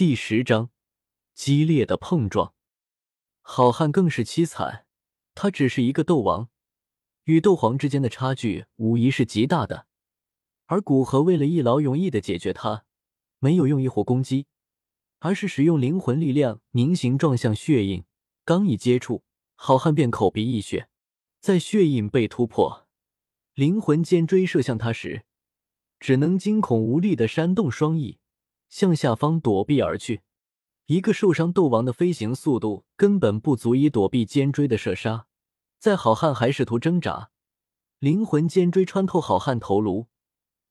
第十章激烈的碰撞。好汉更是凄惨，他只是一个斗王，与斗皇之间的差距无疑是极大的。而古河为了一劳永逸的解决他，没有用一火攻击，而是使用灵魂力量凝形状向血印，刚一接触，好汉便口鼻溢血。在血印被突破，灵魂尖锥射向他时，只能惊恐无力的扇动双翼，向下方躲避而去。一个受伤斗王的飞行速度根本不足以躲避尖锥的射杀，在好汉还试图挣扎，灵魂尖锥穿透好汉头颅，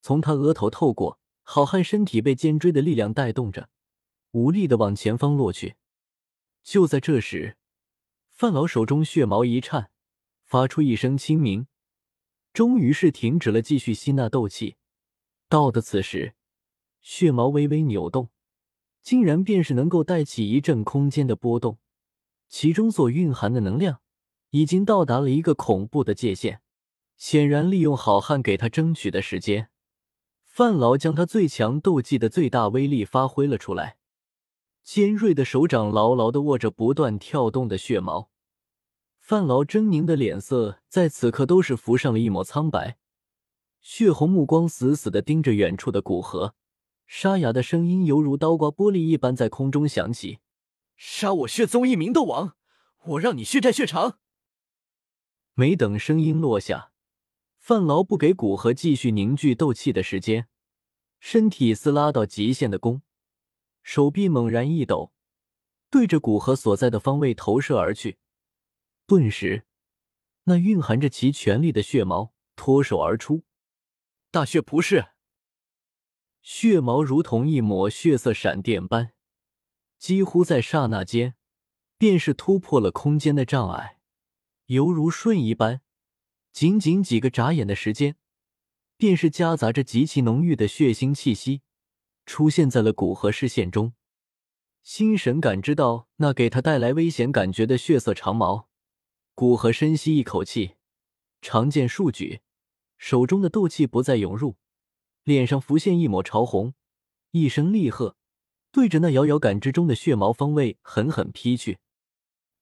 从他额头透过，好汉身体被尖锥的力量带动着，无力的往前方落去。就在这时，范老手中血毛一颤。发出一声轻鸣，终于是停止了继续吸纳斗气。到的此时，血毛微微扭动，竟然便是能够带起一阵空间的波动，其中所蕴含的能量已经到达了一个恐怖的界限。显然，利用好汉给他争取的时间，范劳将他最强斗技的最大威力发挥了出来。尖锐的手掌牢牢的握着不断跳动的血毛。范劳狰狞的脸色在此刻都是浮上了一抹苍白，血红目光死死的盯着远处的古河，沙哑的声音犹如刀刮玻璃一般在空中响起：“杀我血宗一名斗王，我让你血债血偿！”没等声音落下，范劳不给古河继续凝聚斗气的时间，身体似拉到极限的弓，手臂猛然一抖，对着古河所在的方位投射而去。顿时，那蕴含着其权力的血矛脱手而出，大血仆式。血毛如同一抹血色闪电般，几乎在刹那间，便是突破了空间的障碍，犹如瞬移般，仅仅几个眨眼的时间，便是夹杂着极其浓郁的血腥气息，出现在了古河视线中。心神感知到那给他带来危险感觉的血色长矛。古河深吸一口气，长剑竖举，手中的斗气不再涌入，脸上浮现一抹潮红，一声厉喝，对着那遥遥感知中的血毛方位狠狠劈去。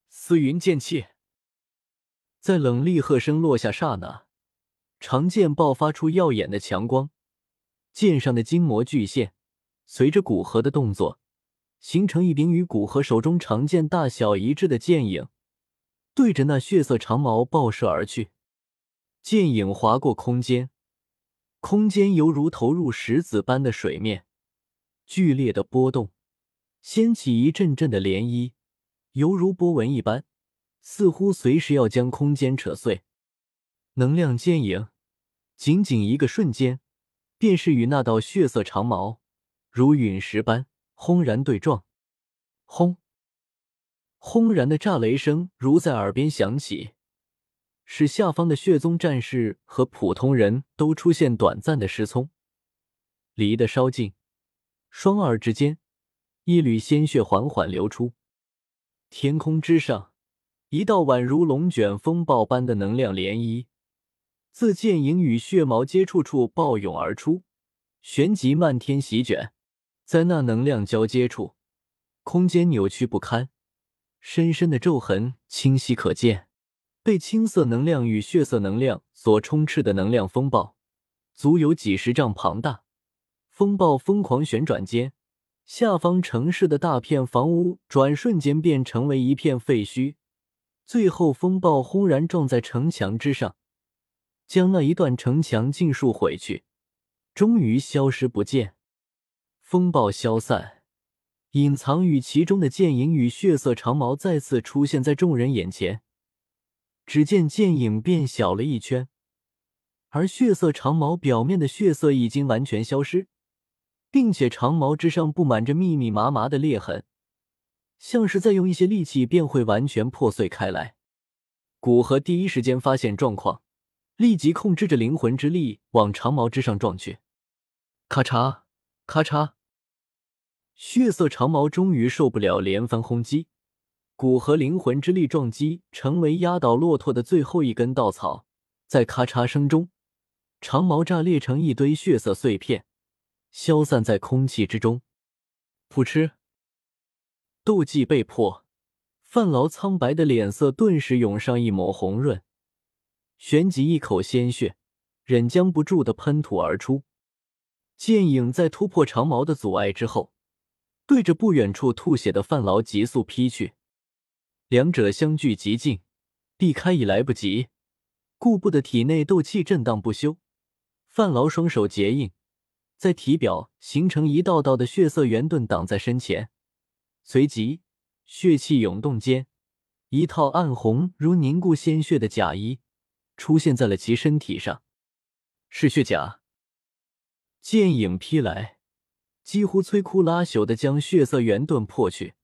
思云剑气，在冷厉喝声落下刹那，长剑爆发出耀眼的强光，剑上的金魔巨线，随着古河的动作，形成一柄与古河手中长剑大小一致的剑影。对着那血色长矛爆射而去，剑影划过空间，空间犹如投入石子般的水面，剧烈的波动，掀起一阵阵的涟漪，犹如波纹一般，似乎随时要将空间扯碎。能量剑影，仅仅一个瞬间，便是与那道血色长矛如陨石般轰然对撞，轰！轰然的炸雷声如在耳边响起，使下方的血宗战士和普通人都出现短暂的失聪。离得稍近，双耳之间，一缕鲜血缓缓流出。天空之上，一道宛如龙卷风暴般的能量涟漪，自剑影与血毛接触处暴涌而出，旋即漫天席卷。在那能量交接处，空间扭曲不堪。深深的皱痕清晰可见，被青色能量与血色能量所充斥的能量风暴，足有几十丈庞大。风暴疯狂旋转间，下方城市的大片房屋转瞬间便成为一片废墟。最后，风暴轰然撞在城墙之上，将那一段城墙尽数毁去，终于消失不见。风暴消散。隐藏于其中的剑影与血色长矛再次出现在众人眼前。只见剑影变小了一圈，而血色长矛表面的血色已经完全消失，并且长矛之上布满着密密麻麻的裂痕，像是在用一些力气便会完全破碎开来。古河第一时间发现状况，立即控制着灵魂之力往长矛之上撞去。咔嚓，咔嚓。血色长矛终于受不了连番轰击，骨和灵魂之力撞击，成为压倒骆驼的最后一根稻草。在咔嚓声中，长矛炸裂成一堆血色碎片，消散在空气之中。噗嗤！斗技被破，范劳苍白的脸色顿时涌上一抹红润，旋即一口鲜血忍将不住的喷吐而出。剑影在突破长矛的阻碍之后，对着不远处吐血的范劳急速劈去，两者相距极近，避开已来不及。顾不得体内斗气震荡不休，范劳双手结印，在体表形成一道道的血色圆盾挡在身前，随即血气涌动间，一套暗红如凝固鲜血的甲衣出现在了其身体上，是血甲。剑影劈来，几乎摧枯拉朽的将血色圆盾破去。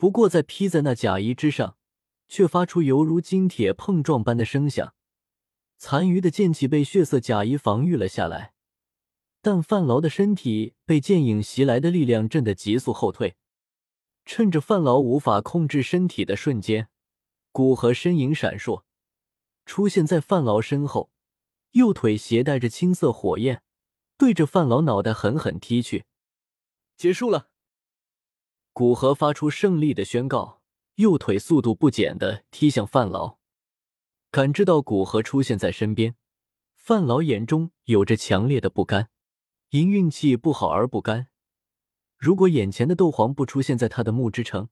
不过，在披在那甲衣之上，却发出犹如金铁碰撞般的声响。残余的剑气被血色甲衣防御了下来，但范劳的身体被剑影袭来的力量震得急速后退。趁着范劳无法控制身体的瞬间，古河身影闪烁，出现在范劳身后，右腿携带着青色火焰。对着范老脑袋狠狠踢去，结束了。古河发出胜利的宣告，右腿速度不减的踢向范老。感知到古河出现在身边，范老眼中有着强烈的不甘，因运气不好而不甘。如果眼前的斗皇不出现在他的木之城，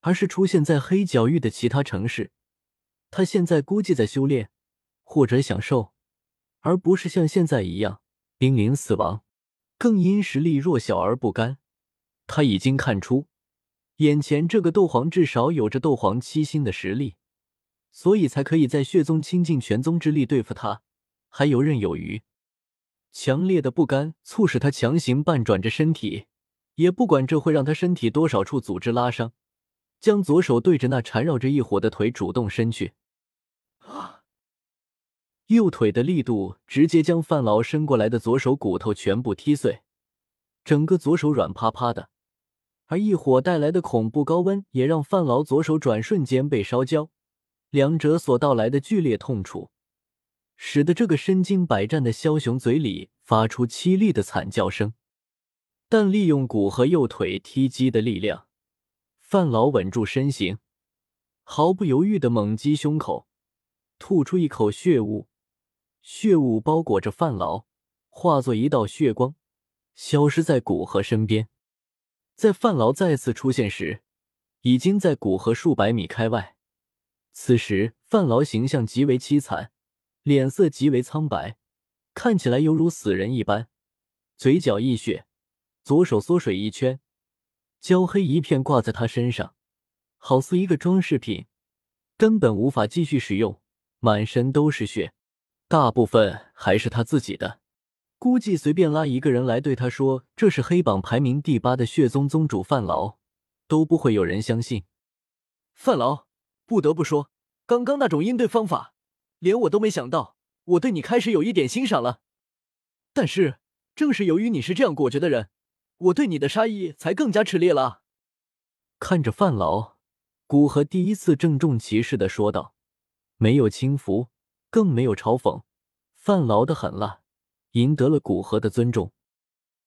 而是出现在黑角域的其他城市，他现在估计在修炼或者享受，而不是像现在一样。濒临死亡，更因实力弱小而不甘。他已经看出，眼前这个斗皇至少有着斗皇七星的实力，所以才可以在血宗倾尽全宗之力对付他，还游刃有余。强烈的不甘促使他强行半转着身体，也不管这会让他身体多少处组织拉伤，将左手对着那缠绕着一火的腿主动伸去。啊右腿的力度直接将范劳伸过来的左手骨头全部踢碎，整个左手软趴趴的。而异火带来的恐怖高温也让范劳左手转瞬间被烧焦，两者所到来的剧烈痛楚，使得这个身经百战的枭雄嘴里发出凄厉的惨叫声。但利用骨和右腿踢击的力量，范劳稳住身形，毫不犹豫的猛击胸口，吐出一口血雾。血雾包裹着范劳，化作一道血光，消失在古河身边。在范劳再次出现时，已经在古河数百米开外。此时，范劳形象极为凄惨，脸色极为苍白，看起来犹如死人一般，嘴角溢血，左手缩水一圈，焦黑一片挂在他身上，好似一个装饰品，根本无法继续使用，满身都是血。大部分还是他自己的，估计随便拉一个人来对他说这是黑榜排名第八的血宗宗主范劳，都不会有人相信。范劳，不得不说，刚刚那种应对方法，连我都没想到。我对你开始有一点欣赏了，但是正是由于你是这样果决的人，我对你的杀意才更加炽烈了。看着范劳，古河第一次郑重其事的说道，没有轻浮。更没有嘲讽，范劳的狠辣赢得了古河的尊重。